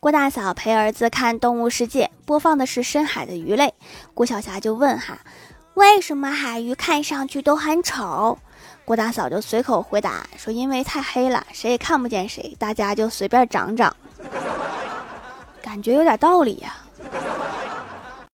郭大嫂陪儿子看动物世界播放的是深海的鱼类。郭晓霞就问哈为什么海鱼看上去都很丑？郭大嫂就随口回答说因为太黑了谁也看不见谁大家就随便长长。感觉有点道理呀。